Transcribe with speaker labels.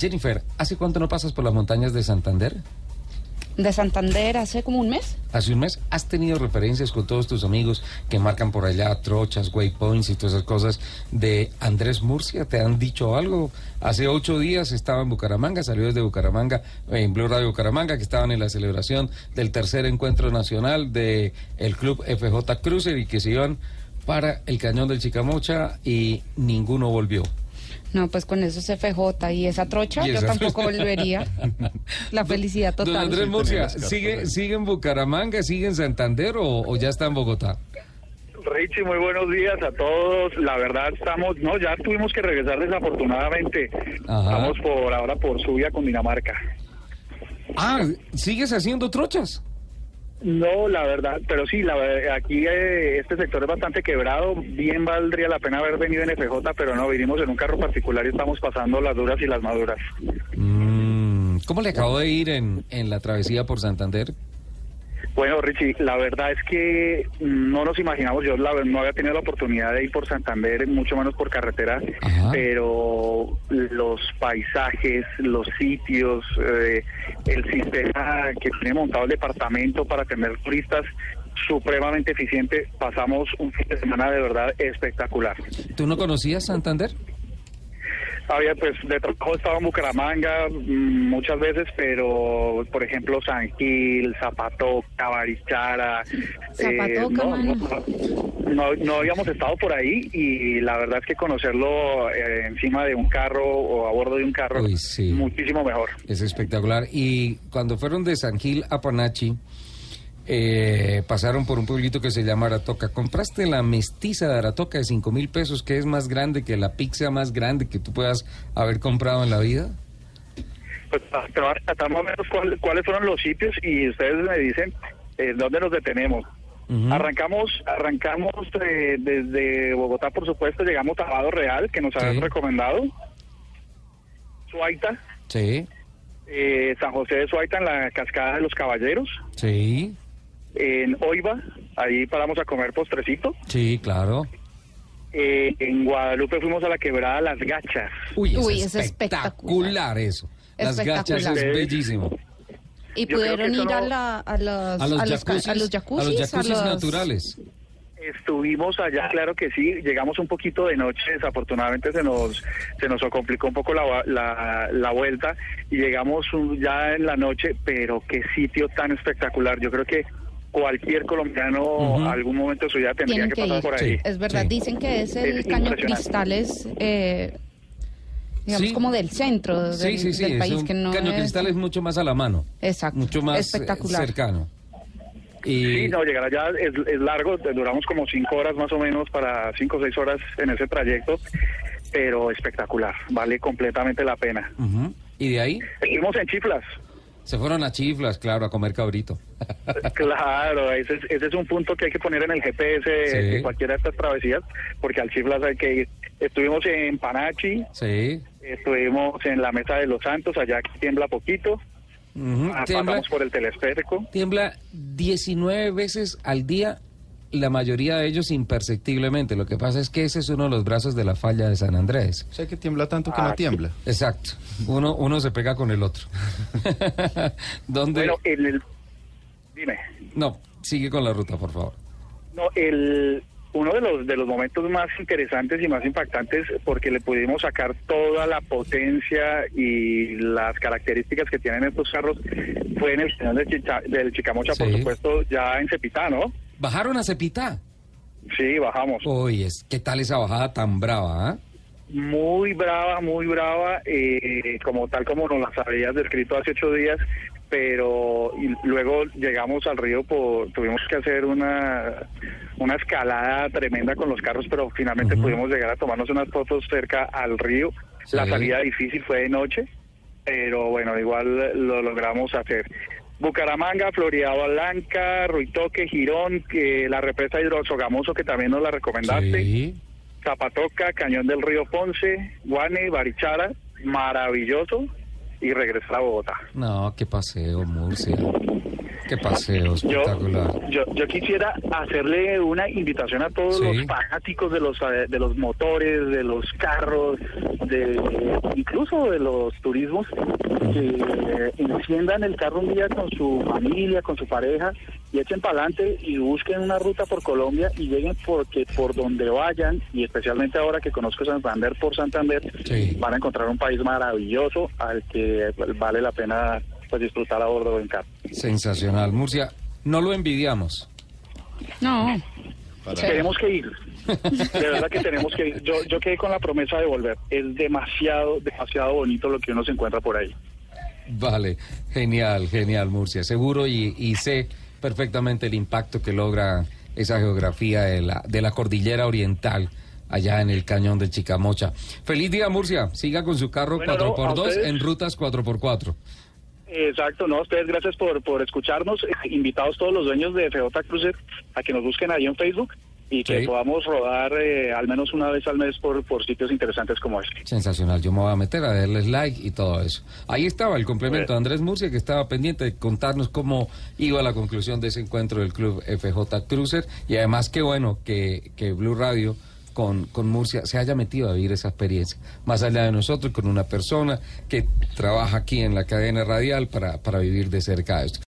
Speaker 1: Jennifer, ¿hace cuánto no pasas por las montañas de Santander?
Speaker 2: De Santander hace como un mes.
Speaker 1: Hace un mes, ¿has tenido referencias con todos tus amigos que marcan por allá trochas, waypoints y todas esas cosas de Andrés Murcia? ¿Te han dicho algo? Hace ocho días estaba en Bucaramanga, salió desde Bucaramanga, en Blue Radio Bucaramanga, que estaban en la celebración del tercer encuentro nacional del el club FJ Cruiser y que se iban para el cañón del Chicamocha y ninguno volvió.
Speaker 2: No, pues con eso se FJ y esa trocha
Speaker 1: Y
Speaker 2: yo tampoco volvería. La felicidad
Speaker 1: Don
Speaker 2: total.
Speaker 1: Andrés Murcia, ¿sigue, ¿sigue en Bucaramanga, sigue en Santander o, o ya está en Bogotá?
Speaker 3: Richie, muy buenos días a todos. La verdad estamos, no, ya tuvimos que regresar desafortunadamente.
Speaker 1: Ajá.
Speaker 3: Estamos por ahora por Subia con Dinamarca.
Speaker 1: Ah, ¿sigues haciendo trochas?
Speaker 3: No, la verdad, pero sí, la, aquí eh, este sector es bastante quebrado. Bien valdría la pena haber venido en FJ, pero no, vinimos en un carro particular y estamos pasando las duras y las maduras.
Speaker 1: Mm, ¿Cómo le acabó de ir en, en la travesía por Santander?
Speaker 3: Bueno, Richie, la verdad es que no nos imaginamos, yo la, no había tenido la oportunidad de ir por Santander, mucho menos por carretera,
Speaker 1: Ajá.
Speaker 3: pero los paisajes, los sitios, eh, el sistema que tiene montado el departamento para tener turistas supremamente eficiente, pasamos un fin de semana de verdad espectacular.
Speaker 1: ¿Tú no conocías Santander?
Speaker 3: Había, pues, de trabajo estaba en Bucaramanga mm, muchas veces, pero, por ejemplo, San Gil, Zapatoca, Barichara.
Speaker 2: Zapatoca,
Speaker 3: no,
Speaker 2: mano.
Speaker 3: no, no, no habíamos estado por ahí y la verdad es que conocerlo eh, encima de un carro o a bordo de un carro,
Speaker 1: Uy, sí.
Speaker 3: muchísimo mejor.
Speaker 1: Es espectacular. Y cuando fueron de San Gil a Panachi, eh, pasaron por un pueblito que se llama Aratoca. Compraste la mestiza de Aratoca de 5 mil pesos, que es más grande que la pizza más grande que tú puedas haber comprado en la vida.
Speaker 3: Pues te voy a tratar más o menos cuál- cuáles fueron los sitios y ustedes me dicen eh, dónde nos detenemos. Arrancamos, arrancamos eh, desde Bogotá, por supuesto, llegamos a Vado Real, que nos
Speaker 1: Sí.
Speaker 3: habían recomendado. Suaita,
Speaker 1: Sí,
Speaker 3: eh, San José de Suaita en la Cascada de los Caballeros,
Speaker 1: sí,
Speaker 3: en Oiva, ahí paramos a comer postrecito.
Speaker 1: sí, claro.
Speaker 3: Eh, en Guadalupe fuimos a la quebrada Las Gachas.
Speaker 1: Uy, es,
Speaker 2: Uy, es
Speaker 1: espectacular, eso. Las
Speaker 2: Espectacular.
Speaker 1: gachas es bellísimo.
Speaker 2: Y
Speaker 3: Yo
Speaker 2: pudieron ir a, la, a, los,
Speaker 1: A los,
Speaker 2: a los,
Speaker 1: jacuzzis,
Speaker 2: a los jacuzzis,
Speaker 1: a los jacuzzis
Speaker 2: los-
Speaker 1: naturales.
Speaker 3: Estuvimos allá, claro que sí, llegamos un poquito de noche, desafortunadamente se nos se nos complicó un poco la, la, la vuelta y llegamos un- ya en la noche, pero qué sitio tan espectacular. Yo creo que cualquier colombiano algún momento de su vida tendría
Speaker 2: Tienen
Speaker 3: que
Speaker 2: que
Speaker 3: pasar
Speaker 2: ir.
Speaker 3: por ahí.
Speaker 1: Sí.
Speaker 2: Es verdad,
Speaker 1: Sí.
Speaker 2: dicen que es el
Speaker 3: Es
Speaker 2: caño cristales, eh, digamos,
Speaker 1: Sí.
Speaker 2: como del centro del,
Speaker 1: Sí, sí, sí.
Speaker 2: del
Speaker 1: es
Speaker 2: país,
Speaker 1: un
Speaker 2: que no
Speaker 1: caño
Speaker 2: es...
Speaker 1: cristal es mucho más a la mano.
Speaker 2: Exacto,
Speaker 1: Mucho más eh,
Speaker 2: espectacular.
Speaker 1: cercano. Y
Speaker 3: Sí, no, llegar allá es, es largo, duramos como cinco horas más o menos para cinco o seis horas en ese trayecto, pero espectacular, vale completamente la pena.
Speaker 1: Y de ahí
Speaker 3: Estuvimos en Chiflas,
Speaker 1: se fueron a Chiflas, claro, a comer cabrito.
Speaker 3: Claro, ese es, ese es un punto que hay que poner en el GPS
Speaker 1: Sí.
Speaker 3: de cualquiera de estas travesías, porque al Chiflas hay que ir. Estuvimos en Panachi,
Speaker 1: Sí.
Speaker 3: estuvimos en la Mesa de los Santos, allá que tiembla poquito,
Speaker 1: Ujú.
Speaker 3: Ah,
Speaker 1: Tiembla,
Speaker 3: pasamos por el telesférico.
Speaker 1: tiembla 19 veces al día, la mayoría de ellos imperceptiblemente. Lo que pasa es que ese es uno de los brazos de la falla de San Andrés.
Speaker 4: O sea que tiembla tanto que
Speaker 3: Ah,
Speaker 4: no tiembla.
Speaker 1: Exacto. Uno, uno se pega con el otro. ¿Dónde?
Speaker 3: Bueno, en el... Dime.
Speaker 1: No, sigue con la ruta, por favor.
Speaker 3: No, el uno de los de los momentos más interesantes y más impactantes porque le pudimos sacar toda la potencia y las características que tienen estos carros fue en el final del, Chicha- del Chicamocha, por supuesto, ya en Cepitá, ¿no?
Speaker 1: ¿Bajaron a Cepitá?
Speaker 3: Sí, bajamos.
Speaker 1: Oye, es- ¿qué tal esa bajada tan brava? ah?
Speaker 3: Muy brava, muy brava, eh, como tal como nos las habías descrito hace ocho días, pero luego llegamos al río, por, tuvimos que hacer una, una escalada tremenda con los carros, pero finalmente pudimos llegar a tomarnos unas fotos cerca al río. La salida difícil fue de noche, pero bueno, igual lo logramos hacer. Bucaramanga, Florida Blanca, Ruitoque, Girón, que la represa Hidrosogamoso, que también nos la recomendaste.
Speaker 1: Sí.
Speaker 3: Zapatoca, Cañón del Río Ponce, Guane, Barichara, maravilloso, y regresar a Bogotá.
Speaker 1: No, qué paseo, Murcia. Qué paseo
Speaker 3: Yo,
Speaker 1: espectacular.
Speaker 3: yo, yo quisiera hacerle una invitación a todos
Speaker 1: Sí.
Speaker 3: los fanáticos de los eh, de los motores, de los carros, de incluso de los turismos que enciendan el carro un día con su familia, con su pareja y echen para adelante y busquen una ruta por Colombia y lleguen porque por donde vayan y especialmente ahora que conozco Santander por Santander
Speaker 1: Sí.
Speaker 3: van a encontrar un país maravilloso al que vale la pena pues disfrutar a bordo en carro.
Speaker 1: Sensacional. Murcia, no lo envidiamos.
Speaker 2: No. Sí.
Speaker 3: Tenemos que ir. De verdad que tenemos que ir. Yo, yo quedé con la promesa de volver. Es demasiado, demasiado bonito lo que uno se encuentra por ahí.
Speaker 1: Vale, genial, genial, Murcia. Seguro y, y sé perfectamente el impacto que logra esa geografía de la, de la cordillera oriental allá en el cañón de Chicamocha. Feliz día, Murcia. Siga con su carro
Speaker 3: Bueno, no, a
Speaker 1: 4x2
Speaker 3: ustedes.
Speaker 1: en rutas 4x4.
Speaker 3: Exacto, no, ustedes gracias por, por escucharnos. Eh, Invitados todos los dueños de FJ Cruiser a que nos busquen ahí en Facebook y que
Speaker 1: Sí.
Speaker 3: podamos rodar eh, al menos una vez al mes por, por sitios interesantes como este.
Speaker 1: Sensacional. Yo me voy a meter a darles like y todo eso. Ahí estaba el complemento de Andrés Murcia, que estaba pendiente de contarnos cómo iba la conclusión de ese encuentro del club FJ Cruiser. Y además, qué bueno que, que Blue Radio con, con Murcia se haya metido a vivir esa experiencia. Más allá de nosotros, con una persona que trabaja aquí en la cadena radial para, para vivir de cerca esto.